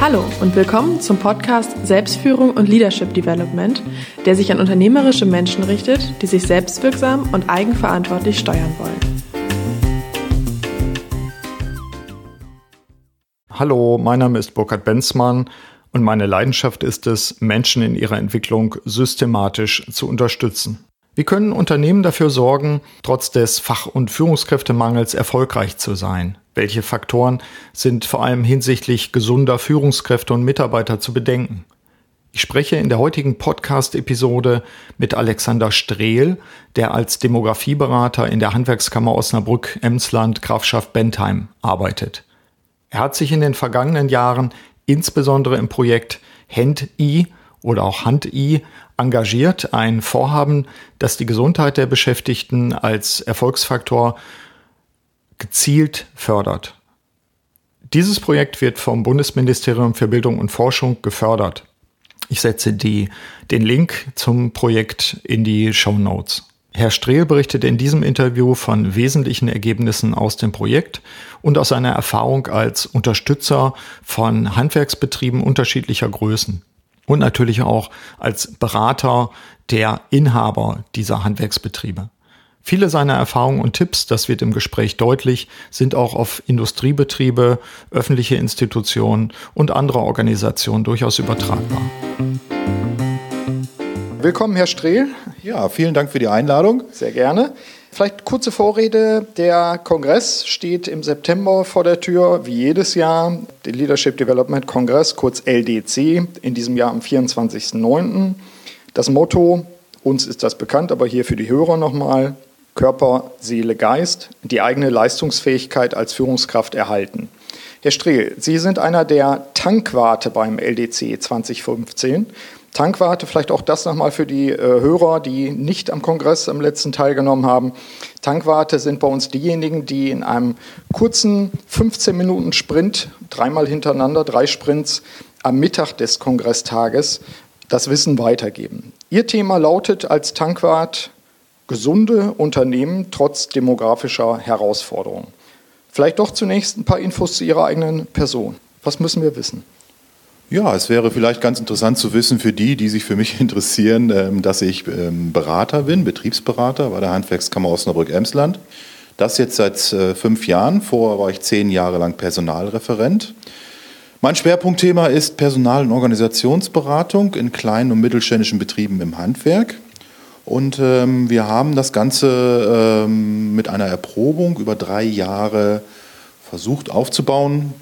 Hallo und willkommen zum Podcast Selbstführung und Leadership Development, der sich an unternehmerische Menschen richtet, die sich selbstwirksam und eigenverantwortlich steuern wollen. Hallo, mein Name ist Burkhard Benzmann und meine Leidenschaft ist es, Menschen in ihrer Entwicklung systematisch zu unterstützen. Wie können Unternehmen dafür sorgen, trotz des Fach- und Führungskräftemangels erfolgreich zu sein? Welche Faktoren sind vor allem hinsichtlich gesunder Führungskräfte und Mitarbeiter zu bedenken? Ich spreche in der heutigen Podcast-Episode mit Alexander Strehl, der als Demografieberater in der Handwerkskammer Osnabrück-Emsland Grafschaft Bentheim arbeitet. Er hat sich in den vergangenen Jahren insbesondere im Projekt Hand-I oder auch Hand-I engagiert, ein Vorhaben, das die Gesundheit der Beschäftigten als Erfolgsfaktor gezielt fördert. Dieses Projekt wird vom Bundesministerium für Bildung und Forschung gefördert. Ich setze die, den Link zum Projekt in die Show Notes. Herr Strehl berichtet in diesem Interview von wesentlichen Ergebnissen aus dem Projekt und aus seiner Erfahrung als Unterstützer von Handwerksbetrieben unterschiedlicher Größen und natürlich auch als Berater der Inhaber dieser Handwerksbetriebe. Viele seiner Erfahrungen und Tipps, das wird im Gespräch deutlich, sind auch auf Industriebetriebe, öffentliche Institutionen und andere Organisationen durchaus übertragbar. Willkommen, Herr Strehl. Ja, vielen Dank für die Einladung. Sehr gerne. Vielleicht kurze Vorrede. Der Kongress steht im September vor der Tür, wie jedes Jahr. Der Leadership Development Kongress, kurz LDC, in diesem Jahr am 24.09. Das Motto, uns ist das bekannt, aber hier für die Hörer nochmal, Körper, Seele, Geist, die eigene Leistungsfähigkeit als Führungskraft erhalten. Herr Strehl, Sie sind einer der Tankwarte beim LDC 2015. Tankwarte, vielleicht auch das nochmal für die äh, Hörer, die nicht am Kongress am letzten teilgenommen haben. Tankwarte sind bei uns diejenigen, die in einem kurzen 15 Minuten Sprint, dreimal hintereinander, drei Sprints am Mittag des Kongresstages das Wissen weitergeben. Ihr Thema lautet als Tankwart gesunde Unternehmen trotz demografischer Herausforderungen. Vielleicht doch zunächst ein paar Infos zu Ihrer eigenen Person. Was müssen wir wissen? Ja, es wäre vielleicht ganz interessant zu wissen für die, die sich für mich interessieren, ähm, dass ich ähm, Berater bin, Betriebsberater bei der Handwerkskammer Osnabrück-Emsland. Das jetzt seit äh, fünf Jahren. Vorher war ich zehn Jahre lang Personalreferent. Mein Schwerpunktthema ist Personal- und Organisationsberatung in kleinen und mittelständischen Betrieben im Handwerk. Und ähm, wir haben das Ganze mit einer Erprobung über drei Jahre versucht aufzubauen,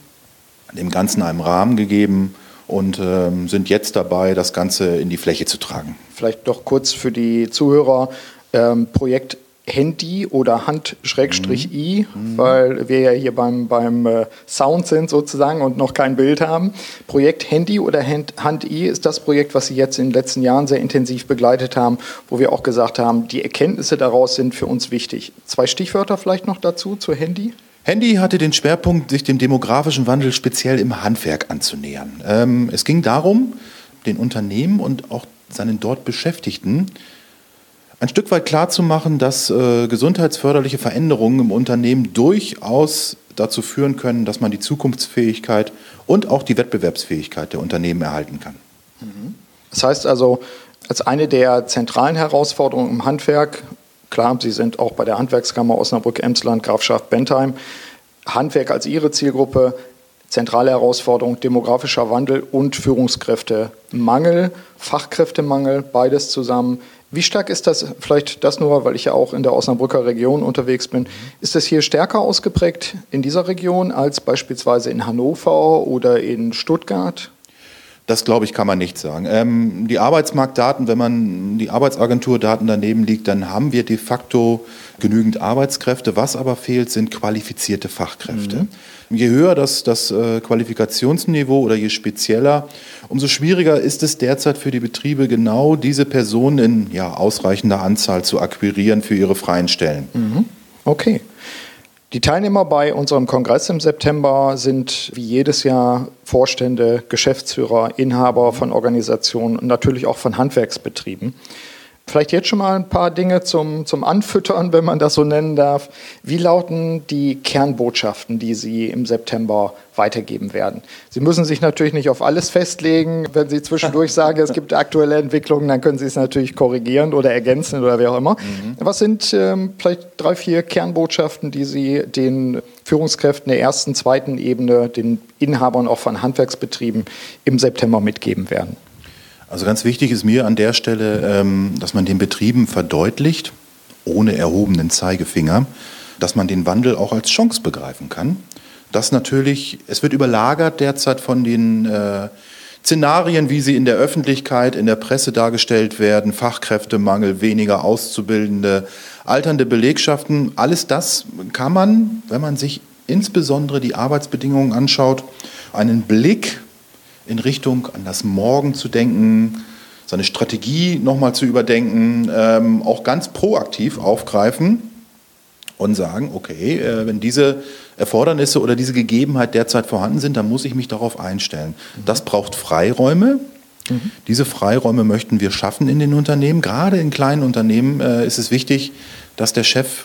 dem Ganzen einen Rahmen gegeben und ähm, sind jetzt dabei, das Ganze in die Fläche zu tragen. Vielleicht doch kurz für die Zuhörer. Ähm, Projekt Handy oder Hand-I, mhm. weil wir ja hier beim, beim äh, Sound sind sozusagen und noch kein Bild haben. Projekt Handy oder Hand-I ist das Projekt, was Sie jetzt in den letzten Jahren sehr intensiv begleitet haben, wo wir auch gesagt haben, die Erkenntnisse daraus sind für uns wichtig. Zwei Stichwörter vielleicht noch dazu zu Handy? Handy hatte den Schwerpunkt, sich dem demografischen Wandel speziell im Handwerk anzunähern. Ähm, es ging darum, den Unternehmen und auch seinen dort Beschäftigten ein Stück weit klarzumachen, dass äh, gesundheitsförderliche Veränderungen im Unternehmen durchaus dazu führen können, dass man die Zukunftsfähigkeit und auch die Wettbewerbsfähigkeit der Unternehmen erhalten kann. Mhm. Das heißt also, als eine der zentralen Herausforderungen im Handwerk, klar, Sie sind auch bei der Handwerkskammer Osnabrück-Emsland, Grafschaft Bentheim, Handwerk als Ihre Zielgruppe, zentrale Herausforderung demografischer Wandel und Führungskräftemangel, Fachkräftemangel, beides zusammen. Wie stark ist das, vielleicht das nur, weil ich ja auch in der Osnabrücker Region unterwegs bin, ist das hier stärker ausgeprägt in dieser Region als beispielsweise in Hannover oder in Stuttgart? Das glaube ich, kann man nicht sagen. Ähm, die Arbeitsmarktdaten, wenn man die Arbeitsagenturdaten daneben liegt, dann haben wir de facto genügend Arbeitskräfte. Was aber fehlt, sind qualifizierte Fachkräfte. Mhm. Je höher das, das äh, Qualifikationsniveau oder je spezieller, umso schwieriger ist es derzeit für die Betriebe, genau diese Personen in ja, ausreichender Anzahl zu akquirieren für ihre freien Stellen. Mhm. Okay. Die Teilnehmer bei unserem Kongress im September sind wie jedes Jahr Vorstände, Geschäftsführer, Inhaber von Organisationen und natürlich auch von Handwerksbetrieben. Vielleicht jetzt schon mal ein paar Dinge zum, zum Anfüttern, wenn man das so nennen darf. Wie lauten die Kernbotschaften, die Sie im September weitergeben werden? Sie müssen sich natürlich nicht auf alles festlegen. Wenn Sie zwischendurch sagen, es gibt aktuelle Entwicklungen, dann können Sie es natürlich korrigieren oder ergänzen oder wie auch immer. Mhm. Was sind ähm, vielleicht drei, vier Kernbotschaften, die Sie den Führungskräften der ersten, zweiten Ebene, den Inhabern auch von Handwerksbetrieben im September mitgeben werden? Also ganz wichtig ist mir an der Stelle, ähm, dass man den Betrieben verdeutlicht, ohne erhobenen Zeigefinger, dass man den Wandel auch als Chance begreifen kann. Das natürlich, es wird überlagert derzeit von den äh, Szenarien, wie sie in der Öffentlichkeit, in der Presse dargestellt werden, Fachkräftemangel, weniger Auszubildende, alternde Belegschaften. Alles das kann man, wenn man sich insbesondere die Arbeitsbedingungen anschaut, einen Blick in Richtung an das Morgen zu denken, seine Strategie nochmal zu überdenken, ähm, auch ganz proaktiv aufgreifen und sagen, okay, äh, wenn diese Erfordernisse oder diese Gegebenheit derzeit vorhanden sind, dann muss ich mich darauf einstellen. Mhm. Das braucht Freiräume. Mhm. Diese Freiräume möchten wir schaffen in den Unternehmen. Gerade in kleinen Unternehmen äh, ist es wichtig, dass der Chef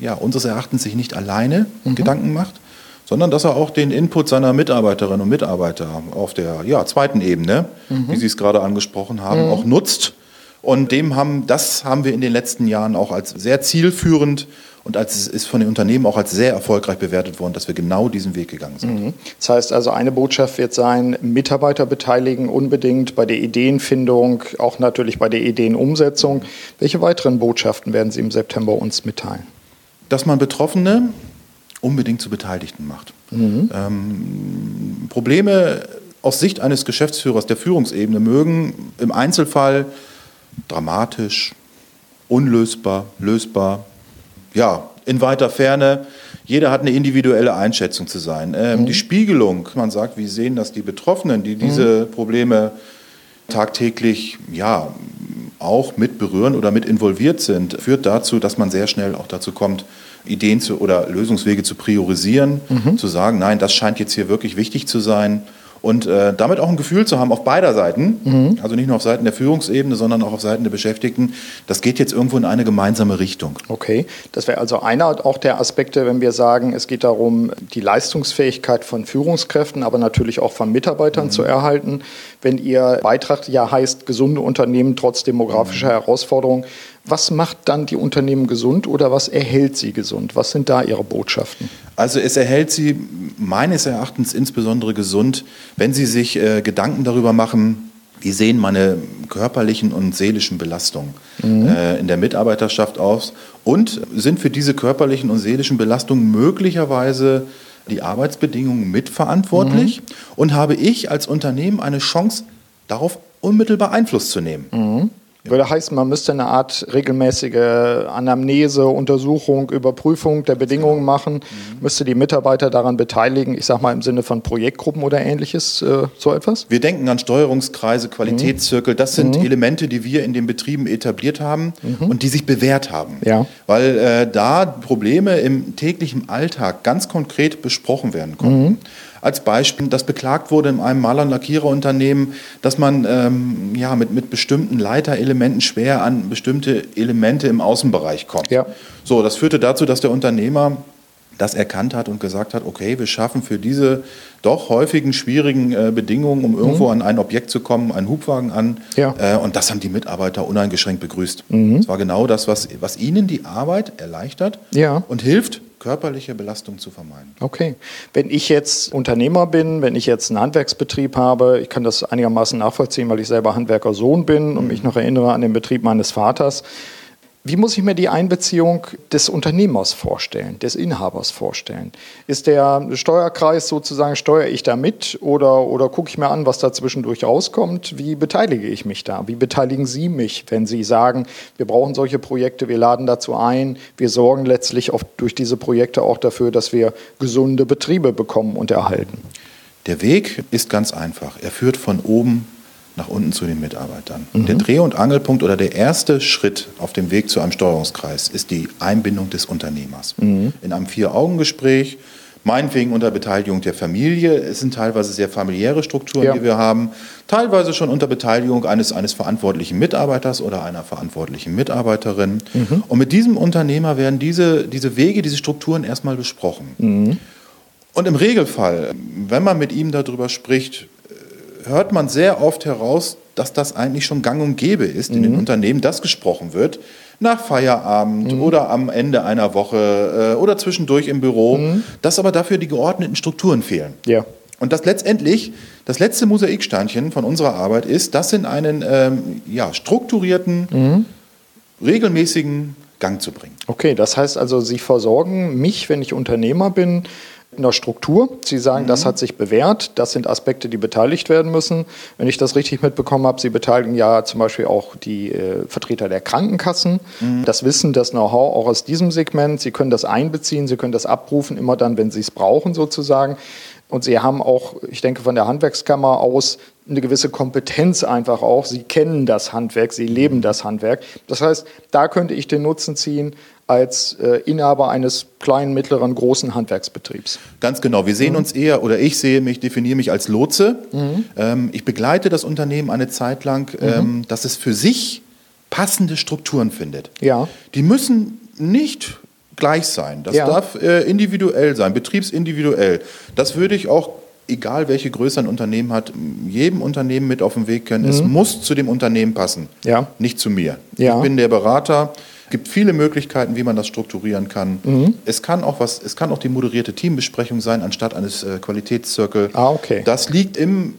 ja, unseres Erachtens sich nicht alleine mhm. Gedanken macht, sondern dass er auch den Input seiner Mitarbeiterinnen und Mitarbeiter auf der ja, zweiten Ebene, mhm. wie Sie es gerade angesprochen haben, mhm. auch nutzt. Und dem haben, das haben wir in den letzten Jahren auch als sehr zielführend und als ist von den Unternehmen auch als sehr erfolgreich bewertet worden, dass wir genau diesen Weg gegangen sind. Mhm. Das heißt also, eine Botschaft wird sein, Mitarbeiter beteiligen unbedingt bei der Ideenfindung, auch natürlich bei der Ideenumsetzung. Welche weiteren Botschaften werden Sie im September uns mitteilen? Dass man Betroffene unbedingt zu Beteiligten macht. Mhm. Ähm, Probleme aus Sicht eines Geschäftsführers der Führungsebene mögen im Einzelfall dramatisch, unlösbar, lösbar, ja, in weiter Ferne. Jeder hat eine individuelle Einschätzung zu sein. Ähm, mhm. Die Spiegelung, man sagt, wie sehen das die Betroffenen, die diese mhm. Probleme tagtäglich ja, auch mit berühren oder mit involviert sind, führt dazu, dass man sehr schnell auch dazu kommt, Ideen zu, oder Lösungswege zu priorisieren, mhm. zu sagen, nein, das scheint jetzt hier wirklich wichtig zu sein und äh, damit auch ein Gefühl zu haben auf beider Seiten, mhm. also nicht nur auf Seiten der Führungsebene, sondern auch auf Seiten der Beschäftigten, das geht jetzt irgendwo in eine gemeinsame Richtung. Okay, das wäre also einer auch der Aspekte, wenn wir sagen, es geht darum, die Leistungsfähigkeit von Führungskräften, aber natürlich auch von Mitarbeitern mhm. zu erhalten. Wenn Ihr Beitrag ja heißt, gesunde Unternehmen trotz demografischer mhm. Herausforderungen, was macht dann die Unternehmen gesund oder was erhält sie gesund? Was sind da Ihre Botschaften? Also es erhält sie meines Erachtens insbesondere gesund, wenn Sie sich äh, Gedanken darüber machen, wie sehen meine körperlichen und seelischen Belastungen mhm. äh, in der Mitarbeiterschaft aus und sind für diese körperlichen und seelischen Belastungen möglicherweise die Arbeitsbedingungen mitverantwortlich mhm. und habe ich als Unternehmen eine Chance, darauf unmittelbar Einfluss zu nehmen. Mhm. Würde heißen, man müsste eine Art regelmäßige Anamnese, Untersuchung, Überprüfung der Bedingungen machen, mhm. müsste die Mitarbeiter daran beteiligen, ich sage mal im Sinne von Projektgruppen oder ähnliches, äh, so etwas? Wir denken an Steuerungskreise, Qualitätszirkel. Das sind mhm. Elemente, die wir in den Betrieben etabliert haben mhm. und die sich bewährt haben. Ja. Weil äh, da Probleme im täglichen Alltag ganz konkret besprochen werden konnten. Als Beispiel, dass beklagt wurde in einem Maler- und Lackiererunternehmen, dass man ähm, ja, mit, mit bestimmten Leiterelementen schwer an bestimmte Elemente im Außenbereich kommt. Ja. So, das führte dazu, dass der Unternehmer das erkannt hat und gesagt hat, okay, wir schaffen für diese doch häufigen schwierigen äh, Bedingungen, um irgendwo mhm. an ein Objekt zu kommen, einen Hubwagen an. Ja. Äh, und das haben die Mitarbeiter uneingeschränkt begrüßt. Mhm. Das war genau das, was, was ihnen die Arbeit erleichtert ja. und hilft, körperliche Belastung zu vermeiden. Okay. Wenn ich jetzt Unternehmer bin, wenn ich jetzt einen Handwerksbetrieb habe, ich kann das einigermaßen nachvollziehen, weil ich selber Handwerkersohn bin und mich noch erinnere an den Betrieb meines Vaters. Wie muss ich mir die Einbeziehung des Unternehmers vorstellen, des Inhabers vorstellen? Ist der Steuerkreis sozusagen, steuere ich da mit oder, oder gucke ich mir an, was da zwischendurch rauskommt? Wie beteilige ich mich da? Wie beteiligen Sie mich, wenn Sie sagen, wir brauchen solche Projekte, wir laden dazu ein, wir sorgen letztlich auch durch diese Projekte auch dafür, dass wir gesunde Betriebe bekommen und erhalten? Der Weg ist ganz einfach. Er führt von oben nach unten zu den Mitarbeitern. Mhm. Der Dreh- und Angelpunkt oder der erste Schritt auf dem Weg zu einem Steuerungskreis ist die Einbindung des Unternehmers. Mhm. In einem Vier-Augen-Gespräch Meinetwegen unter Beteiligung der Familie. Es sind teilweise sehr familiäre Strukturen, Ja. die wir haben. Teilweise schon unter Beteiligung eines, eines verantwortlichen Mitarbeiters oder einer verantwortlichen Mitarbeiterin. Und mit diesem Unternehmer werden diese, diese Wege, diese Strukturen erstmal besprochen. Und im Regelfall, wenn man mit ihm darüber spricht, hört man sehr oft heraus, dass das eigentlich schon gang und gäbe ist in den Unternehmen, dass gesprochen wird. Nach Feierabend oder am Ende einer Woche äh, oder zwischendurch im Büro, dass aber dafür die geordneten Strukturen fehlen. Ja. Und das letztendlich, das letzte Mosaiksteinchen von unserer Arbeit ist, das in einen ähm, ja, strukturierten, regelmäßigen Gang zu bringen. Okay, das heißt also, Sie versorgen mich, wenn ich Unternehmer bin, in der Struktur. Sie sagen, das hat sich bewährt, das sind Aspekte, die beteiligt werden müssen. Wenn ich das richtig mitbekommen habe, Sie beteiligen ja zum Beispiel auch die äh, Vertreter der Krankenkassen. Das Wissen, das Know-how auch aus diesem Segment. Sie können das einbeziehen, Sie können das abrufen, immer dann, wenn Sie es brauchen sozusagen. Und Sie haben auch, ich denke, von der Handwerkskammer aus eine gewisse Kompetenz einfach auch. Sie kennen das Handwerk, Sie leben das Handwerk. Das heißt, da könnte ich den Nutzen ziehen als äh, Inhaber eines kleinen, mittleren, großen Handwerksbetriebs. Ganz genau. Wir sehen uns eher, oder ich sehe mich, definiere mich als Lotse. Ähm, ich begleite das Unternehmen eine Zeit lang, ähm, dass es für sich passende Strukturen findet. Ja. Die müssen nicht gleich sein. Das Ja. darf äh, individuell sein, betriebsindividuell. Das würde ich auch, egal welche Größe ein Unternehmen hat, jedem Unternehmen mit auf den Weg können. Es muss zu dem Unternehmen passen, Ja. nicht zu mir. Ja. Ich bin der Berater. Es gibt viele Möglichkeiten, wie man das strukturieren kann. Mhm. Es kann auch was, es kann auch die moderierte Teambesprechung sein anstatt eines äh, Qualitätszirkel. Ah, okay. Das liegt im,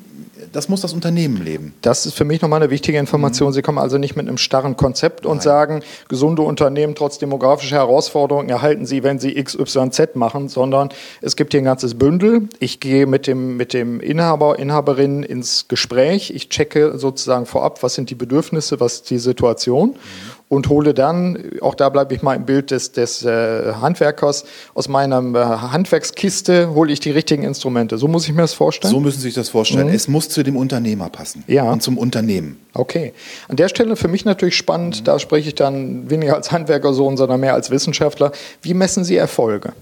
das muss das Unternehmen leben. Das ist für mich nochmal eine wichtige Information. Sie kommen also nicht mit einem starren Konzept und sagen, gesunde Unternehmen trotz demografischer Herausforderungen erhalten sie, wenn sie XYZ machen, sondern es gibt hier ein ganzes Bündel. Ich gehe mit dem, mit dem Inhaber, Inhaberin ins Gespräch. Ich checke sozusagen vorab, was sind die Bedürfnisse, was ist die Situation und hole dann, auch da bleibe ich mal im Bild des, des äh, Handwerkers, aus meiner äh, Handwerkskiste hole ich die richtigen Instrumente. So muss ich mir das vorstellen? So müssen Sie sich das vorstellen. Es muss zu dem Unternehmer passen Ja. und zum Unternehmen. Okay. An der Stelle für mich natürlich spannend, da spreche ich dann weniger als Handwerkersohn, sondern mehr als Wissenschaftler. Wie messen Sie Erfolge?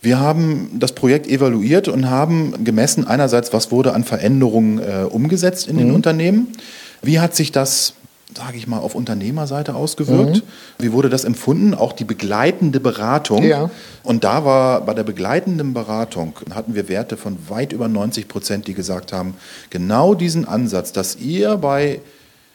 Wir haben das Projekt evaluiert und haben gemessen einerseits, was wurde an Veränderungen äh, umgesetzt in den Mhm. Unternehmen, wie hat sich das, sage ich mal, auf Unternehmerseite ausgewirkt, wie wurde das empfunden, auch die begleitende Beratung. Mhm. Ja. Und da war bei der begleitenden Beratung hatten wir Werte von weit über 90 Prozent, die gesagt haben, genau diesen Ansatz, dass ihr bei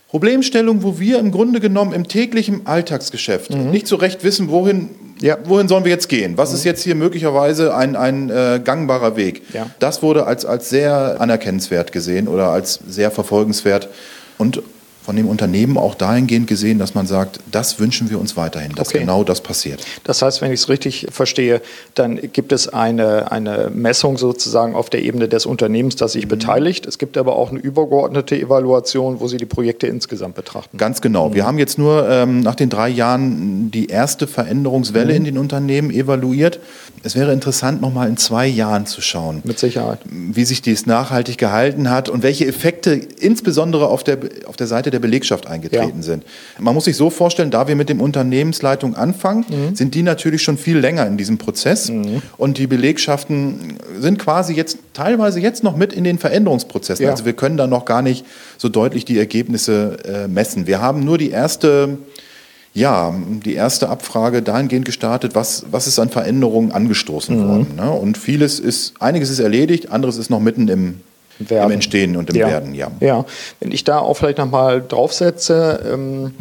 Problemstellungen, wo wir im Grunde genommen im täglichen Alltagsgeschäft nicht so recht wissen, wohin, Mhm. Ja. wohin sollen wir jetzt gehen? Was ist jetzt hier möglicherweise ein, ein äh, gangbarer Weg? Ja. Das wurde als, als sehr anerkennenswert gesehen oder als sehr verfolgenswert und von dem Unternehmen auch dahingehend gesehen, dass man sagt, das wünschen wir uns weiterhin, dass Okay. genau das passiert. Das heißt, wenn ich es richtig verstehe, dann gibt es eine, eine Messung sozusagen auf der Ebene des Unternehmens, das sich beteiligt. Es gibt aber auch eine übergeordnete Evaluation, wo Sie die Projekte insgesamt betrachten. Ganz genau. Wir haben jetzt nur ähm, nach den drei Jahren die erste Veränderungswelle in den Unternehmen evaluiert. Es wäre interessant, nochmal in zwei Jahren zu schauen, Mit Sicherheit. wie sich dies nachhaltig gehalten hat und welche Effekte insbesondere auf der, auf der Seite der Belegschaft eingetreten Ja. sind. Man muss sich so vorstellen, da wir mit dem Unternehmensleitung anfangen, Mhm. sind die natürlich schon viel länger in diesem Prozess und die Belegschaften sind quasi jetzt teilweise jetzt noch mit in den Veränderungsprozessen. Ja. Also wir können da noch gar nicht so deutlich die Ergebnisse äh, messen. Wir haben nur die erste ja, die erste Abfrage dahingehend gestartet, was, was ist an Veränderungen angestoßen Mhm. worden. Ne? Und vieles ist, einiges ist erledigt, anderes ist noch mitten im, Werden. im Entstehen und im Werden, ja. Ja, wenn ich da auch vielleicht nochmal draufsetze, ähm,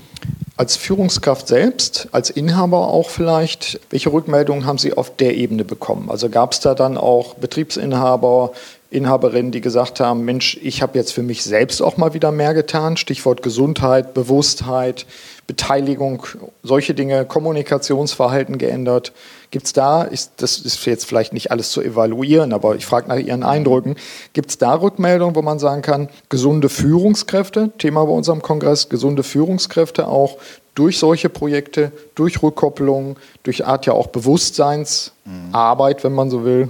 als Führungskraft selbst, als Inhaber auch vielleicht, welche Rückmeldungen haben Sie auf der Ebene bekommen? Also gab es da dann auch Betriebsinhaber, Inhaberinnen, die gesagt haben, Mensch, ich habe jetzt für mich selbst auch mal wieder mehr getan, Stichwort Gesundheit, Bewusstheit, Beteiligung, solche Dinge, Kommunikationsverhalten geändert. Gibt es da, ist, das ist jetzt vielleicht nicht alles zu evaluieren, aber ich frage nach Ihren Eindrücken, gibt es da Rückmeldungen, wo man sagen kann, gesunde Führungskräfte, Thema bei unserem Kongress, gesunde Führungskräfte auch durch solche Projekte, durch Rückkopplung, durch Art ja auch Bewusstseinsarbeit, wenn man so will.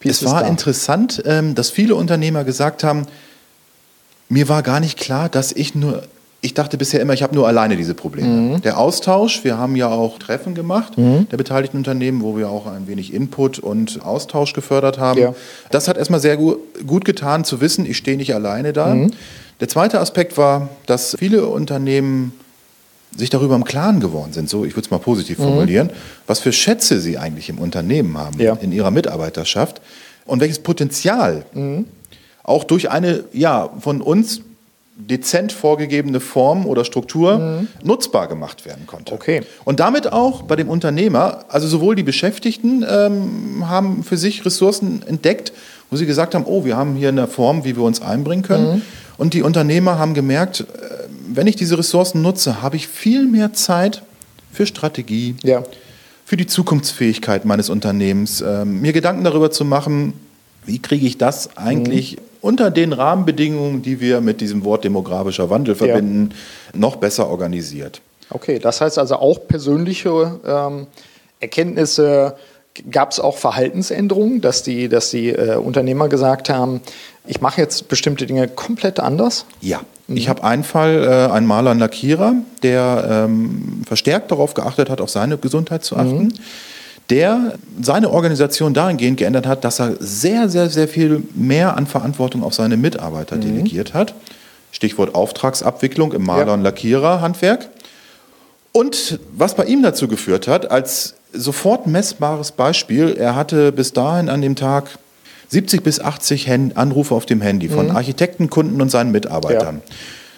Wie Es war da? interessant, ähm, dass viele Unternehmer gesagt haben, mir war gar nicht klar, dass ich nur ich dachte bisher immer, ich habe nur alleine diese Probleme. Mhm. Der Austausch, wir haben ja auch Treffen gemacht mhm. der beteiligten Unternehmen, wo wir auch ein wenig Input und Austausch gefördert haben. Ja. Das hat erstmal sehr gut, gut getan zu wissen, ich stehe nicht alleine da. Mhm. Der zweite Aspekt war, dass viele Unternehmen sich darüber im Klaren geworden sind, so ich würde es mal positiv mhm. formulieren, was für Schätze sie eigentlich im Unternehmen haben, ja. in ihrer Mitarbeiterschaft und welches Potenzial mhm. auch durch eine ja von uns dezent vorgegebene Form oder Struktur mhm. nutzbar gemacht werden konnte. Okay. Und damit auch bei dem Unternehmer, also sowohl die Beschäftigten ähm, haben für sich Ressourcen entdeckt, wo sie gesagt haben, oh, wir haben hier eine Form, wie wir uns einbringen können. Mhm. Und die Unternehmer haben gemerkt, äh, wenn ich diese Ressourcen nutze, habe ich viel mehr Zeit für Strategie, ja. für die Zukunftsfähigkeit meines Unternehmens, ähm, mir Gedanken darüber zu machen, wie kriege ich das eigentlich mhm unter den Rahmenbedingungen, die wir mit diesem Wort demografischer Wandel verbinden, ja. noch besser organisiert. Okay, das heißt also auch persönliche ähm, Erkenntnisse, gab es auch Verhaltensänderungen, dass die, dass die äh, Unternehmer gesagt haben, ich mache jetzt bestimmte Dinge komplett anders? Ja. Mhm. Ich habe einen Fall, äh, einen Maler, einen Lackierer, der ähm, verstärkt darauf geachtet hat, auf seine Gesundheit zu achten. Mhm der seine Organisation dahingehend geändert hat, dass er sehr, sehr, sehr viel mehr an Verantwortung auf seine Mitarbeiter mhm. delegiert hat. Stichwort Auftragsabwicklung im Maler- ja. und Lackiererhandwerk. Und was bei ihm dazu geführt hat, als sofort messbares Beispiel, er hatte bis dahin an dem Tag 70 bis 80 Anrufe auf dem Handy von mhm. Architekten, Kunden und seinen Mitarbeitern. Ja.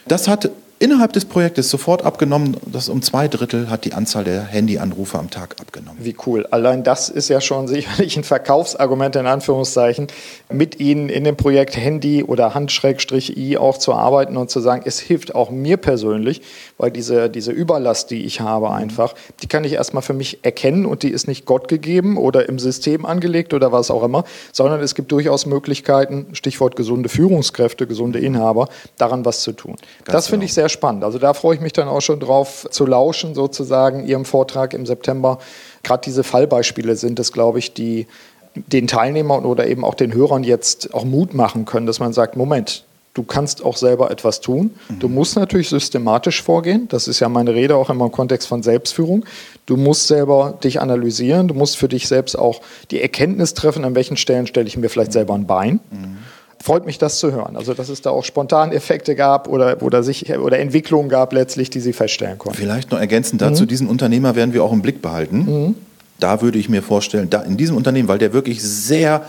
Das hat innerhalb des Projektes sofort abgenommen. Das um zwei Drittel hat die Anzahl der Handyanrufe am Tag abgenommen. Wie cool. Allein das ist ja schon sicherlich ein Verkaufsargument in Anführungszeichen, mit Ihnen in dem Projekt Handy oder Hand-I auch zu arbeiten und zu sagen, es hilft auch mir persönlich, weil diese, diese Überlast, die ich habe einfach, die kann ich erstmal für mich erkennen und die ist nicht Gott gegeben oder im System angelegt oder was auch immer, sondern es gibt durchaus Möglichkeiten, Stichwort gesunde Führungskräfte, gesunde Inhaber, daran was zu tun. Ganz das finde genau. ich sehr spannend. Also da freue ich mich dann auch schon drauf zu lauschen, sozusagen, Ihrem Vortrag im September. Gerade diese Fallbeispiele sind es, glaube ich, die den Teilnehmern oder eben auch den Hörern jetzt auch Mut machen können, dass man sagt, Moment, du kannst auch selber etwas tun. Mhm. Du musst natürlich systematisch vorgehen. Das ist ja meine Rede auch immer im Kontext von Selbstführung. Du musst selber dich analysieren. Du musst für dich selbst auch die Erkenntnis treffen, an welchen Stellen stelle ich mir vielleicht selber ein Bein. Mhm. Freut mich, das zu hören. Also, dass es da auch Spontaneffekte gab oder, oder, sich, oder Entwicklungen gab letztlich, die Sie feststellen konnten. Vielleicht noch ergänzend dazu, mhm. diesen Unternehmer werden wir auch im Blick behalten. Mhm. Da würde ich mir vorstellen, da in diesem Unternehmen, weil der wirklich sehr,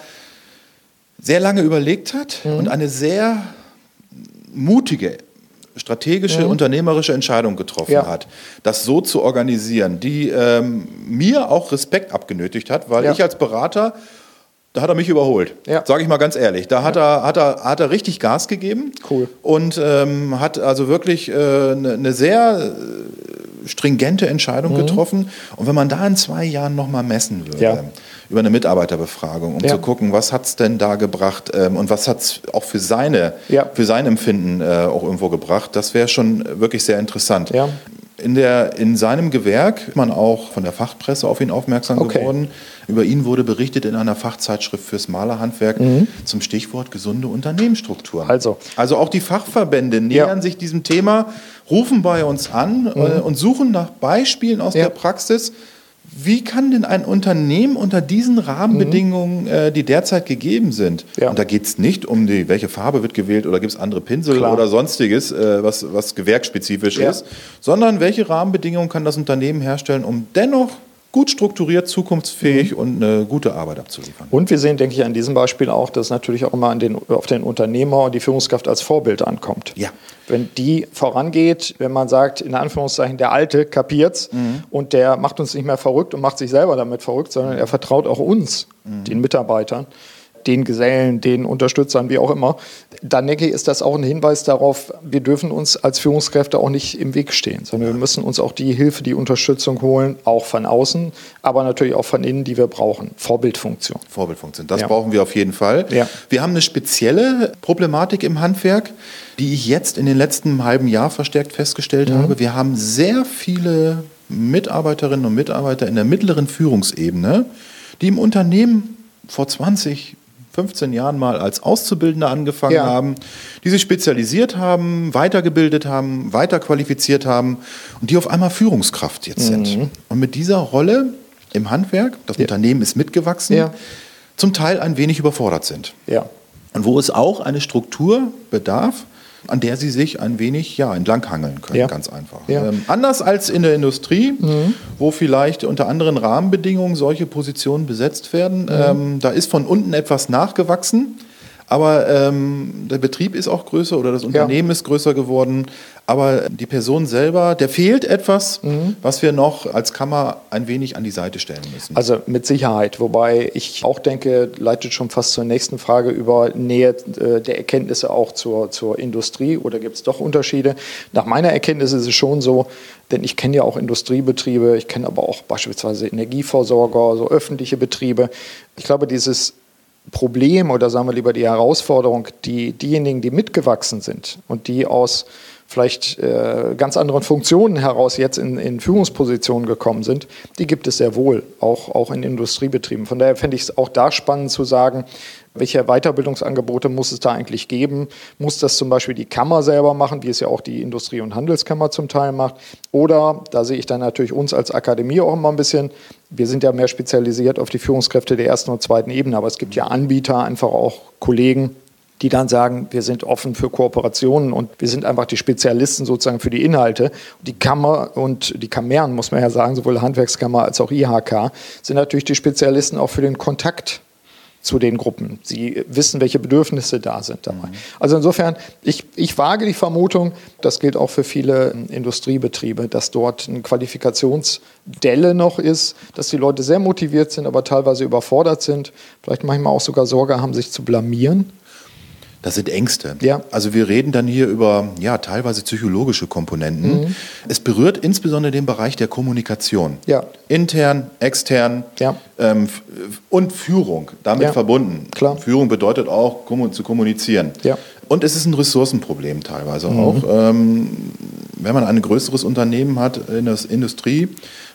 sehr lange überlegt hat mhm. und eine sehr mutige, strategische, mhm. unternehmerische Entscheidung getroffen ja. hat, das so zu organisieren, die ähm, mir auch Respekt abgenötigt hat, weil ja. ich als Berater da hat er mich überholt. Ja. Sage ich mal ganz ehrlich. Da hat, ja. er, hat, er, hat er richtig Gas gegeben. Cool. Und ähm, hat also wirklich eine äh, ne, ne sehr äh, stringente Entscheidung mhm. getroffen. Und wenn man da in zwei Jahren nochmal messen würde, ja über eine Mitarbeiterbefragung, um ja. zu gucken, was hat es denn da gebracht ähm, und was hat es auch für, seine, ja. für sein Empfinden äh, auch irgendwo gebracht. Das wäre schon wirklich sehr interessant. In, der, in seinem Gewerk ist man auch von der Fachpresse auf ihn aufmerksam okay. geworden. Über ihn wurde berichtet in einer Fachzeitschrift fürs Malerhandwerk mhm. zum Stichwort gesunde Unternehmensstrukturen. Also, also auch die Fachverbände nähern ja. sich diesem Thema, rufen bei uns an mhm. äh, und suchen nach Beispielen aus ja. der Praxis, wie kann denn ein Unternehmen unter diesen Rahmenbedingungen, mhm. äh, die derzeit gegeben sind, ja. und da geht es nicht um die, welche Farbe wird gewählt oder gibt es andere Pinsel Klar. oder sonstiges, äh, was, was gewerksspezifisch ja. ist, sondern welche Rahmenbedingungen kann das Unternehmen herstellen, um dennoch gut strukturiert, zukunftsfähig mhm. und eine gute Arbeit abzuliefern. Und wir sehen, denke ich, an diesem Beispiel auch, dass natürlich auch immer den, auf den Unternehmer und die Führungskraft als Vorbild ankommt. Ja. Wenn die vorangeht, wenn man sagt, in Anführungszeichen, der Alte kapiert's mhm. und der macht uns nicht mehr verrückt und macht sich selber damit verrückt, sondern er vertraut auch uns, mhm. den Mitarbeitern, den Gesellen, den Unterstützern, wie auch immer, dann denke ich, ist das auch ein Hinweis darauf, wir dürfen uns als Führungskräfte auch nicht im Weg stehen, sondern wir müssen uns auch die Hilfe, die Unterstützung holen, auch von außen, aber natürlich auch von innen, die wir brauchen. Vorbildfunktion. Vorbildfunktion, das ja. brauchen wir auf jeden Fall. Ja. Wir haben eine spezielle Problematik im Handwerk, die ich jetzt in den letzten halben Jahr verstärkt festgestellt mhm. habe. Wir haben sehr viele Mitarbeiterinnen und Mitarbeiter in der mittleren Führungsebene, die im Unternehmen vor 20, 15 Jahren mal als Auszubildende angefangen Ja. haben, die sich spezialisiert haben, weitergebildet haben, weiterqualifiziert haben und die auf einmal Führungskraft jetzt Mhm. sind. Und mit dieser Rolle im Handwerk, das Unternehmen ist mitgewachsen, Ja. zum Teil ein wenig überfordert sind. Ja. Und wo es auch eine Struktur bedarf, an der sie sich ein wenig ja, entlanghangeln können, Ja. ganz einfach. Ja. Mhm. Ähm, anders als in der Industrie, wo vielleicht unter anderen Rahmenbedingungen solche Positionen besetzt werden. Mhm. Ähm, da ist von unten etwas nachgewachsen, aber ähm, der Betrieb ist auch größer oder das Unternehmen ist größer geworden. Aber die Person selber, der fehlt etwas, was wir noch als Kammer ein wenig an die Seite stellen müssen. Mhm. Also mit Sicherheit, wobei ich auch denke, leitet schon fast zur nächsten Frage über Nähe äh, der Erkenntnisse auch zur, zur Industrie oder gibt es doch Unterschiede? Nach meiner Erkenntnis ist es schon so, denn ich kenne ja auch Industriebetriebe, ich kenne aber auch beispielsweise Energieversorger, so öffentliche Betriebe. Ich glaube, dieses Problem oder sagen wir lieber die Herausforderung, die diejenigen, die mitgewachsen sind und die aus vielleicht äh, ganz anderen Funktionen heraus jetzt in, in Führungspositionen gekommen sind, die gibt es sehr wohl, auch, auch in Industriebetrieben. Von daher fände ich es auch da spannend zu sagen, welche Weiterbildungsangebote muss es da eigentlich geben? Muss das zum Beispiel die Kammer selber machen, wie es ja auch die Industrie- und Handelskammer zum Teil macht? Oder, da sehe ich dann natürlich uns als Akademie auch immer ein bisschen, wir sind ja mehr spezialisiert auf die Führungskräfte der ersten und zweiten Ebene, aber es gibt ja Anbieter, einfach auch Kollegen, die dann sagen, wir sind offen für Kooperationen und wir sind einfach die Spezialisten sozusagen für die Inhalte. Die Kammer und die Kammern, muss man ja sagen, sowohl Handwerkskammer als auch IHK, sind natürlich die Spezialisten auch für den Kontakt zu den Gruppen. Sie wissen, welche Bedürfnisse da sind dabei. Also insofern, ich, ich wage die Vermutung, das gilt auch für viele ähm, Industriebetriebe, dass dort eine Qualifikationsdelle noch ist, dass die Leute sehr motiviert sind, aber teilweise überfordert sind, vielleicht manchmal auch sogar Sorge haben, sich zu blamieren. Das sind Ängste. Ja. Also wir reden dann hier über ja teilweise psychologische Komponenten. Mhm. Es berührt insbesondere den Bereich der Kommunikation. Ja. Intern, extern Ja. ähm, und Führung damit Ja. verbunden. Klar. Führung bedeutet auch zu kommunizieren. Ja. Und es ist ein Ressourcenproblem teilweise Mhm. auch. Ähm, wenn man ein größeres Unternehmen hat in der Industrie,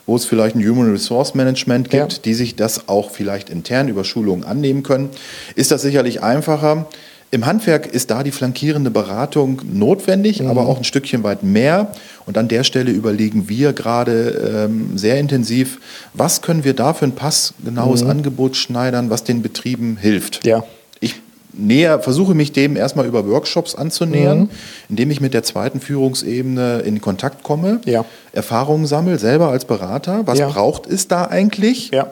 wo es vielleicht ein Human Resource Management gibt, Ja. die sich das auch vielleicht intern über Schulungen annehmen können, ist das sicherlich einfacher. Im Handwerk ist da die flankierende Beratung notwendig, aber auch ein Stückchen weit mehr. Und an der Stelle überlegen wir gerade ähm, sehr intensiv, was können wir da für ein passgenaues Angebot schneidern, was den Betrieben hilft. Ja. Ich näher, versuche mich dem erstmal über Workshops anzunähern, Mhm. indem ich mit der zweiten Führungsebene in Kontakt komme, Ja. Erfahrungen sammle, selber als Berater. Was Ja. braucht es da eigentlich? Ja.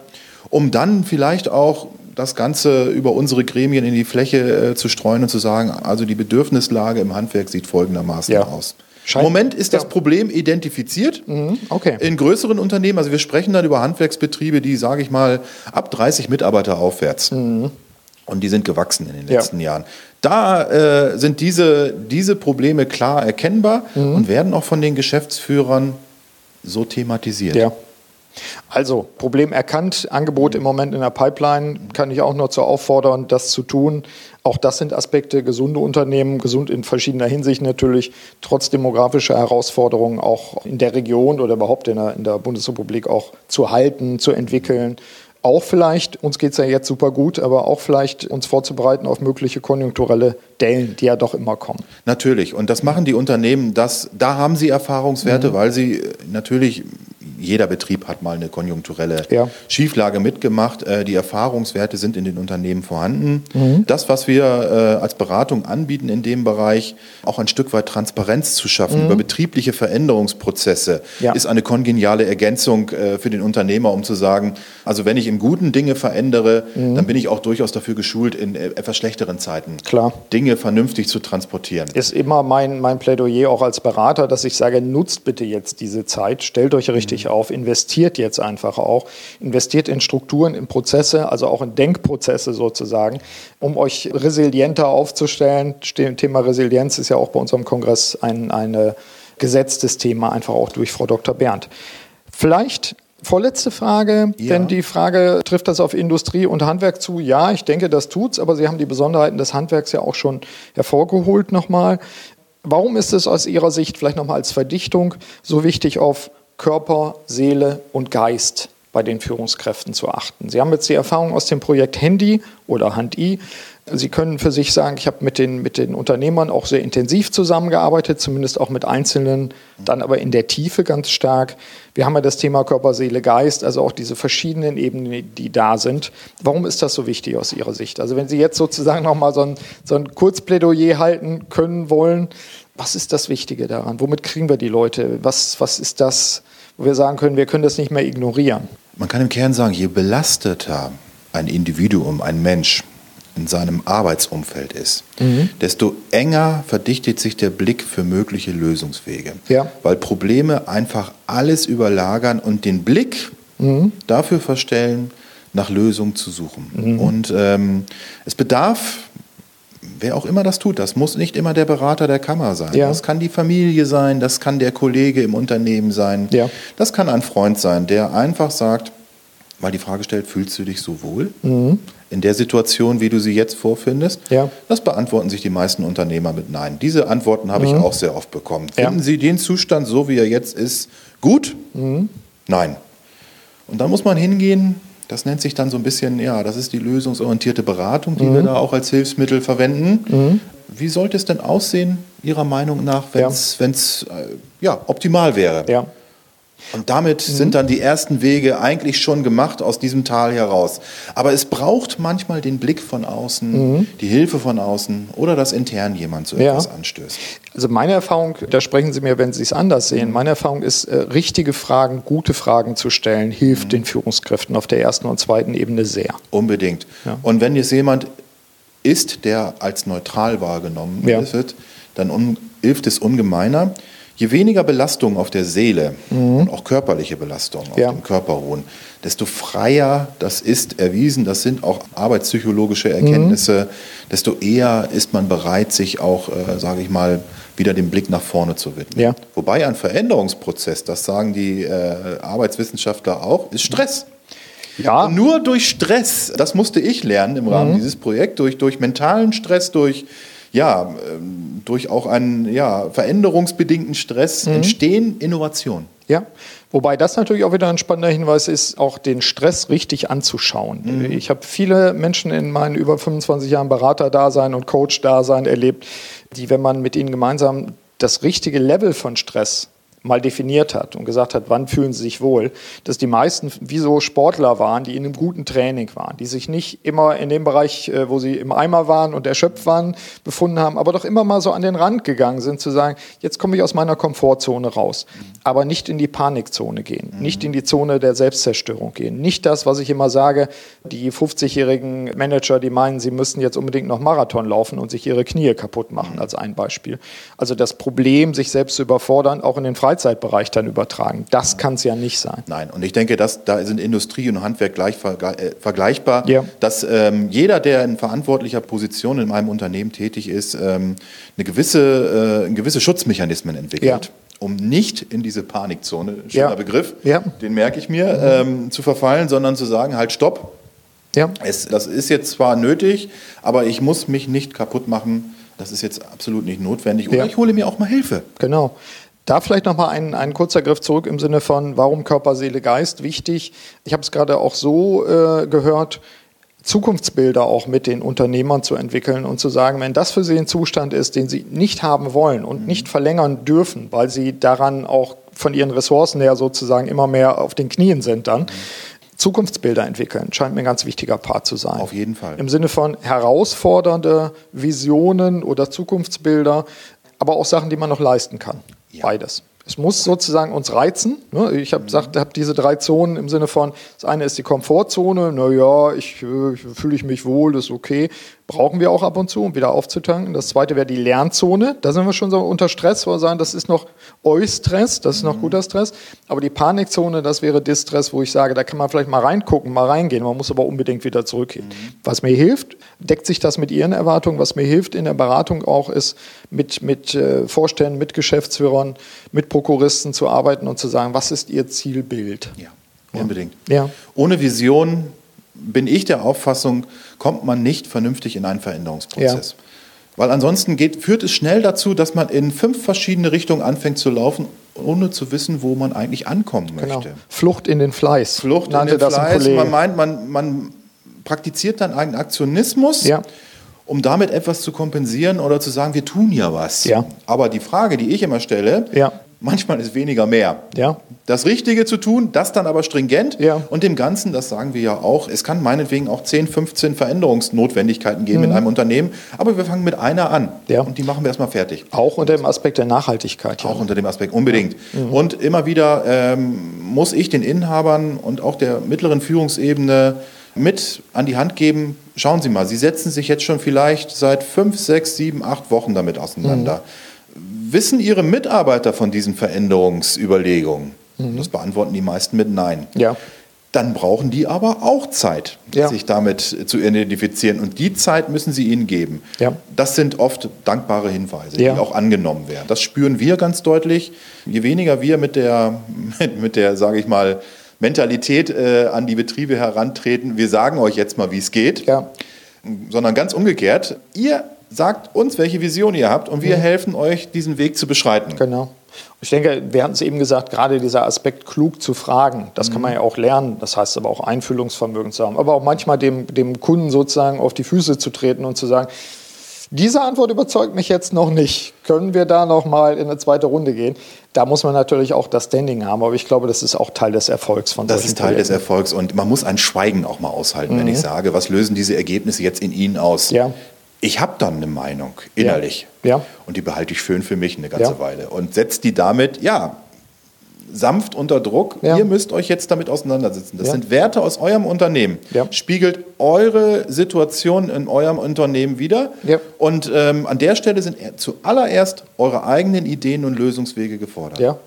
Um dann vielleicht auch das Ganze über unsere Gremien in die Fläche äh, zu streuen und zu sagen, also die Bedürfnislage im Handwerk sieht folgendermaßen Ja. aus. Scheint- Im Moment ist das Ja. Problem identifiziert. okay. In größeren Unternehmen, also wir sprechen dann über Handwerksbetriebe, die, sage ich mal, ab 30 Mitarbeiter aufwärts. Und die sind gewachsen in den Mhm. Ja. letzten Jahren. Da äh, sind diese, diese Probleme klar erkennbar Mhm. und werden auch von den Geschäftsführern so thematisiert. Ja. Also, Problem erkannt, Angebot im Moment in der Pipeline, kann ich auch nur zu auffordern, das zu tun. Auch das sind Aspekte, gesunde Unternehmen, gesund in verschiedener Hinsicht natürlich, trotz demografischer Herausforderungen auch in der Region oder überhaupt in der, in der Bundesrepublik auch zu halten, zu entwickeln. Auch vielleicht, uns geht es ja jetzt super gut, aber auch vielleicht uns vorzubereiten auf mögliche konjunkturelle Dellen, die ja doch immer kommen. Natürlich. Und das machen die Unternehmen, das, da haben sie Mhm. Erfahrungswerte, weil sie äh, natürlich, jeder Betrieb hat mal eine konjunkturelle Ja. Schieflage mitgemacht. Äh, Die Erfahrungswerte sind in den Unternehmen vorhanden. Mhm. Das, was wir äh, als Beratung anbieten in dem Bereich, auch ein Stück weit Transparenz zu schaffen über betriebliche Veränderungsprozesse, Mhm. Ja. ist eine kongeniale Ergänzung für den Unternehmer, um zu sagen, also wenn ich im Guten Dinge verändere, dann bin ich auch durchaus dafür geschult, in etwas schlechteren Zeiten Mhm. Klar. Dinge vernünftig zu transportieren. ist immer mein, mein Plädoyer auch als Berater, dass ich sage, nutzt bitte jetzt diese Zeit, stellt euch richtig auf, investiert jetzt einfach auch, investiert in Strukturen, in Prozesse, also auch in Denkprozesse sozusagen, um euch resilienter aufzustellen. Ste- Thema Resilienz ist ja auch bei unserem Kongress ein eine gesetztes Thema, einfach auch durch Frau Dr. Berndt. Vielleicht Vorletzte Frage, Ja. denn die Frage, trifft das auf Industrie und Handwerk zu? Ja, ich denke, das tut's, aber Sie haben die Besonderheiten des Handwerks ja auch schon hervorgeholt nochmal. Warum ist es aus Ihrer Sicht vielleicht nochmal als Verdichtung so wichtig, auf Körper, Seele und Geist bei bei den Führungskräften zu achten. Sie haben jetzt die Erfahrung aus dem Projekt Handy oder Hand-I. Sie können für sich sagen, ich habe mit den, mit den Unternehmern auch sehr intensiv zusammengearbeitet, zumindest auch mit Einzelnen, dann aber in der Tiefe ganz stark. Wir haben ja das Thema Körper, Seele, Geist, also auch diese verschiedenen Ebenen, die da sind. Warum ist das so wichtig aus Ihrer Sicht? Also wenn Sie jetzt sozusagen nochmal so ein, so ein Kurzplädoyer halten können wollen, was ist das Wichtige daran? Womit kriegen wir die Leute? Was, was ist das, wo wir sagen können, wir können das nicht mehr ignorieren? Man kann im Kern sagen, je belasteter ein Individuum, ein Mensch in seinem Arbeitsumfeld ist, mhm. desto enger verdichtet sich der Blick für mögliche Lösungswege. Ja. Weil Probleme einfach alles überlagern und den Blick mhm. dafür verstellen, nach Lösungen zu suchen. Mhm. Und ähm, es bedarf wer auch immer das tut, das muss nicht immer der Berater der Kammer sein. Ja. Das kann die Familie sein, das kann der Kollege im Unternehmen sein, ja. das kann ein Freund sein, der einfach sagt, mal die Frage stellt, fühlst du dich so wohl mhm. In der Situation, wie du sie jetzt vorfindest? Ja. Das beantworten sich die meisten Unternehmer mit Nein. Diese Antworten habe mhm. ich auch sehr oft bekommen. Finden Sie den Zustand, so wie er jetzt ist, gut? Mhm. Nein. Und dann muss man hingehen, das nennt sich dann so ein bisschen, ja, das ist die lösungsorientierte Beratung, die wir mhm. da auch als Hilfsmittel verwenden. Mhm. Wie sollte es denn aussehen, Ihrer Meinung nach, wenn es ja. äh, ja, optimal wäre? Ja. Und damit mhm. sind dann die ersten Wege eigentlich schon gemacht aus diesem Tal heraus. Aber es braucht manchmal den Blick von außen, mhm. die Hilfe von außen oder dass intern jemand so ja. etwas anstößt. Also meine Erfahrung, da sprechen Sie mir, wenn Sie es anders sehen, meine Erfahrung ist, äh, richtige Fragen, gute Fragen zu stellen, hilft mhm. den Führungskräften auf der ersten und zweiten Ebene sehr. Unbedingt. Ja. Und wenn jetzt jemand ist, der als neutral wahrgenommen ja. wird, dann hilft es ungemeiner. Je weniger Belastung auf der Seele mhm. und auch körperliche Belastung auf ja. dem Körper ruhen, desto freier das ist erwiesen, das sind auch arbeitspsychologische Erkenntnisse, mhm. desto eher ist man bereit, sich auch, äh, sage ich mal, wieder den Blick nach vorne zu widmen. Ja. Wobei ein Veränderungsprozess, das sagen die äh, Arbeitswissenschaftler auch, ist Stress. Ja. Und nur durch Stress, das musste ich lernen im Rahmen mhm. dieses Projekts, durch, durch mentalen Stress, durch ja, ähm, durch auch einen ja, veränderungsbedingten Stress mhm. entstehen Innovationen. Ja, wobei das natürlich auch wieder ein spannender Hinweis ist, auch den Stress richtig anzuschauen. Mhm. Ich habe viele Menschen in meinen über 25 Jahren Berater-Dasein und Coach-Dasein erlebt, die, wenn man mit ihnen gemeinsam das richtige Level von Stress mal definiert hat und gesagt hat, wann fühlen sie sich wohl, dass die meisten wie so Sportler waren, die in einem guten Training waren, die sich nicht immer in dem Bereich, äh, wo sie im Eimer waren und erschöpft waren, befunden haben, aber doch immer mal so an den Rand gegangen sind, zu sagen, jetzt komme ich aus meiner Komfortzone raus, aber nicht in die Panikzone gehen, mhm. nicht in die Zone der Selbstzerstörung gehen, nicht das, was ich immer sage, die 50-jährigen Manager, die meinen, sie müssten jetzt unbedingt noch Marathon laufen und sich ihre Knie kaputt machen, mhm. als ein Beispiel. Also das Problem, sich selbst zu überfordern, auch in den Freizeit Freizeitbereich dann übertragen. Das kann es ja nicht sein. Nein, und ich denke, dass, da sind Industrie und Handwerk gleich äh, vergleichbar, ja. dass ähm, jeder, der in verantwortlicher Position in einem Unternehmen tätig ist, ähm, eine gewisse, äh, gewisse Schutzmechanismen entwickelt. Ja um nicht in diese Panikzone, schöner ja. Begriff, ja. den merke ich mir, ähm, zu verfallen, sondern zu sagen, halt stopp. Ja. Es, das ist jetzt zwar nötig, aber ich muss mich nicht kaputt machen. Das ist jetzt absolut nicht notwendig. Oder ich hole mir auch mal Hilfe. Genau. Da vielleicht nochmal ein, ein kurzer Griff zurück im Sinne von, warum Körper, Seele, Geist wichtig. Ich habe es gerade auch so äh, gehört, Zukunftsbilder auch mit den Unternehmern zu entwickeln und zu sagen, wenn das für sie ein Zustand ist, den sie nicht haben wollen und nicht mhm. verlängern dürfen, weil sie daran auch von ihren Ressourcen her sozusagen immer mehr auf den Knien sind dann, mhm. Zukunftsbilder entwickeln, scheint mir ein ganz wichtiger Part zu sein. Auf jeden Fall. Im Sinne von herausfordernde Visionen oder Zukunftsbilder, aber auch Sachen, die man noch leisten kann. Ja. Beides. Es muss sozusagen uns reizen. Ne? Ich habe gesagt, habe diese drei Zonen im Sinne von, das eine ist die Komfortzone, naja, ich, äh, fühle ich mich wohl, das ist okay brauchen wir auch ab und zu, um wieder aufzutanken. Das zweite wäre die Lernzone. Da sind wir schon so unter Stress, wo wir sagen, das ist noch Eustress, das ist noch mhm. guter Stress. Aber die Panikzone, das wäre Distress, wo ich sage, da kann man vielleicht mal reingucken, mal reingehen. Man muss aber unbedingt wieder zurückgehen. Mhm. Was mir hilft, deckt sich das mit Ihren Erwartungen. Was mir hilft in der Beratung auch, ist mit, mit äh, Vorständen, mit Geschäftsführern, mit Prokuristen zu arbeiten und zu sagen, was ist Ihr Zielbild? Ja. Unbedingt. Ja. Ohne Vision bin ich der Auffassung, kommt man nicht vernünftig in einen Veränderungsprozess. Ja. Weil ansonsten geht, führt es schnell dazu, dass man in fünf verschiedene Richtungen anfängt zu laufen ohne zu wissen, wo man eigentlich ankommen Genau. möchte. Flucht in den Fleiß. Flucht in den Fleiß. Man meint, man, man praktiziert dann einen Aktionismus, Ja. um damit etwas zu kompensieren oder zu sagen, wir tun ja was. Ja. Aber die Frage, die ich immer stelle, Ja. Manchmal ist weniger mehr. Ja. Das Richtige zu tun, das dann aber stringent Ja. und dem Ganzen, das sagen wir ja auch, es kann meinetwegen auch 10, 15 Veränderungsnotwendigkeiten geben in einem Unternehmen, aber wir fangen mit einer an Mhm. Ja. und die machen wir erstmal fertig. Auch unter dem Aspekt der Nachhaltigkeit. ja. Auch unter dem Aspekt, unbedingt. Mhm. Und immer wieder ähm, muss ich den Inhabern und auch der mittleren Führungsebene mit an die Hand geben, schauen Sie mal, Sie setzen sich jetzt schon vielleicht seit fünf, sechs, sieben, acht Wochen damit auseinander. Mhm. Wissen Ihre Mitarbeiter von diesen Veränderungsüberlegungen? Das beantworten die meisten mit Nein. Mhm. Ja. Dann brauchen die aber auch Zeit, Ja. sich damit zu identifizieren. Und die Zeit müssen sie ihnen geben. Ja. Das sind oft dankbare Hinweise, Ja. die auch angenommen werden. Das spüren wir ganz deutlich. Je weniger wir mit der, mit, mit der sage ich mal, Mentalität äh, an die Betriebe herantreten, wir sagen euch jetzt mal, wie es geht, sondern ganz umgekehrt, ihr sagt uns, welche Vision ihr habt und wir helfen euch, diesen Weg zu beschreiten. Genau. Ich denke, wir hatten es eben gesagt, gerade dieser Aspekt klug zu fragen, das kann man ja auch lernen. Das heißt aber auch Einfühlungsvermögen zu haben. Aber auch manchmal dem, dem Kunden sozusagen auf die Füße zu treten und zu sagen, diese Antwort überzeugt mich jetzt noch nicht. Können wir da noch mal in eine zweite Runde gehen? Da muss man natürlich auch das Standing haben, aber ich glaube, das ist auch Teil des Erfolgs von Das ist Teil des Projekten. Erfolgs und man muss ein Schweigen auch mal aushalten, wenn ich sage, was lösen diese Ergebnisse jetzt in Ihnen aus? Mhm. Ja. Ich habe dann eine Meinung innerlich Ja. und die behalte ich schön für mich eine ganze Ja. Weile und setze die damit, ja, sanft unter Druck. Ja. Ihr müsst euch jetzt damit auseinandersetzen. Das Ja. sind Werte aus eurem Unternehmen. Ja. Spiegelt eure Situation in eurem Unternehmen wieder. Ja. Und ähm, an der Stelle sind zuallererst eure eigenen Ideen und Lösungswege gefordert. Ja.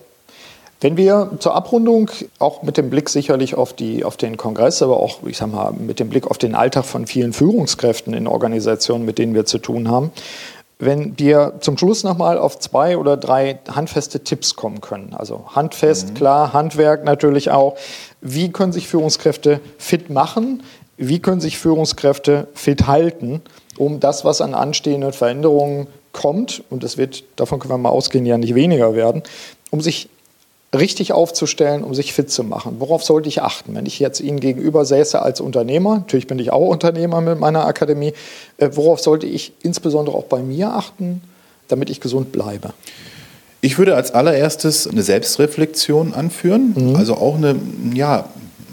Wenn wir zur Abrundung, auch mit dem Blick sicherlich auf, die, auf den Kongress, aber auch, ich sag mal, mit dem Blick auf den Alltag von vielen Führungskräften in Organisationen, mit denen wir zu tun haben, wenn dir zum Schluss nochmal auf zwei oder drei handfeste Tipps kommen können. Also handfest, klar, Handwerk natürlich auch. Wie können sich Führungskräfte fit machen? Wie können sich Führungskräfte fit halten, um das, was an anstehenden Veränderungen kommt, und es wird, davon können wir mal ausgehen, ja nicht weniger werden, um sich richtig aufzustellen, um sich fit zu machen. Worauf sollte ich achten, wenn ich jetzt Ihnen gegenüber säße als Unternehmer? Natürlich bin ich auch Unternehmer mit meiner Akademie. Äh, worauf sollte ich insbesondere auch bei mir achten, damit ich gesund bleibe? Ich würde als allererstes eine Selbstreflexion anführen, also auch eine, ja,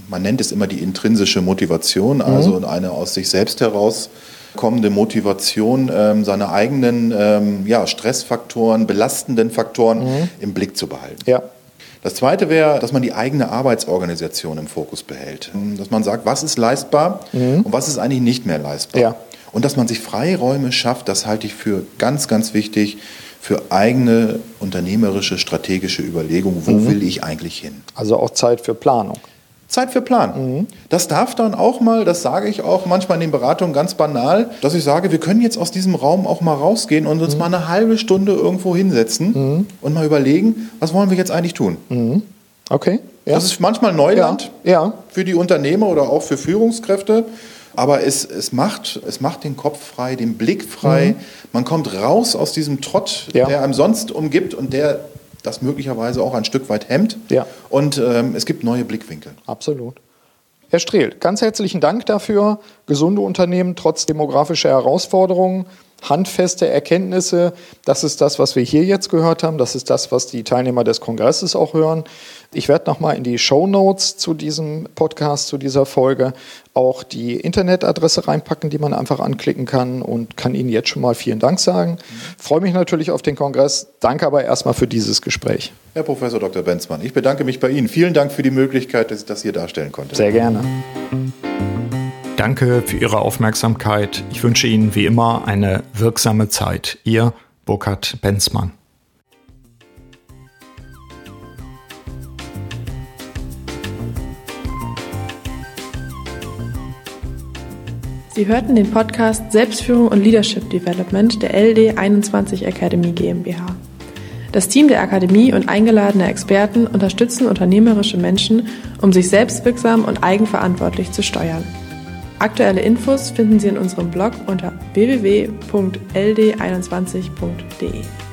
man nennt es immer die intrinsische Motivation, also eine aus sich selbst heraus kommende Motivation, ähm, seine eigenen ähm, ja, Stressfaktoren, belastenden Faktoren im Blick zu behalten. Ja, Das zweite wäre, dass man die eigene Arbeitsorganisation im Fokus behält. Dass man sagt, was ist leistbar und was ist eigentlich nicht mehr leistbar. Ja. Und dass man sich Freiräume schafft, das halte ich für ganz, ganz wichtig für eigene unternehmerische, strategische Überlegungen. Wo will ich eigentlich hin? also auch Zeit für Planung. Zeit für Plan. Das darf dann auch mal, das sage ich auch manchmal in den Beratungen ganz banal, dass ich sage, wir können jetzt aus diesem Raum auch mal rausgehen und uns mal eine halbe Stunde irgendwo hinsetzen und mal überlegen, was wollen wir jetzt eigentlich tun. Okay? Ja. Das ist manchmal Neuland Ja, ja. für die Unternehmer oder auch für Führungskräfte. Aber es, es, macht, es macht den Kopf frei, den Blick frei. Man kommt raus aus diesem Trott, Mhm. Der einem sonst umgibt und der das möglicherweise auch ein Stück weit hemmt. Ja. Und ähm, es gibt neue Blickwinkel. Absolut. Herr Strehl, ganz herzlichen Dank dafür. Gesunde Unternehmen trotz demografischer Herausforderungen, handfeste Erkenntnisse. Das ist das, was wir hier jetzt gehört haben. Das ist das, was die Teilnehmer des Kongresses auch hören. Ich werde nochmal in die Show Notes zu diesem Podcast, zu dieser Folge auch die Internetadresse reinpacken, die man einfach anklicken kann und kann Ihnen jetzt schon mal vielen Dank sagen. Freue mich natürlich auf den Kongress. Danke aber erstmal für dieses Gespräch. Herr Professor Dr. Benzmann, ich bedanke mich bei Ihnen. Vielen Dank für die Möglichkeit, dass ich das hier darstellen konnte. Sehr gerne. Danke für Ihre Aufmerksamkeit. Ich wünsche Ihnen wie immer eine wirksame Zeit. Ihr Burkhard Benzmann. Sie hörten den Podcast Selbstführung und Leadership Development der LD 21 Academy GmbH. Das Team der Akademie und eingeladene Experten unterstützen unternehmerische Menschen, um sich selbstwirksam und eigenverantwortlich zu steuern. Aktuelle Infos finden Sie in unserem Blog unter www.ld21.de.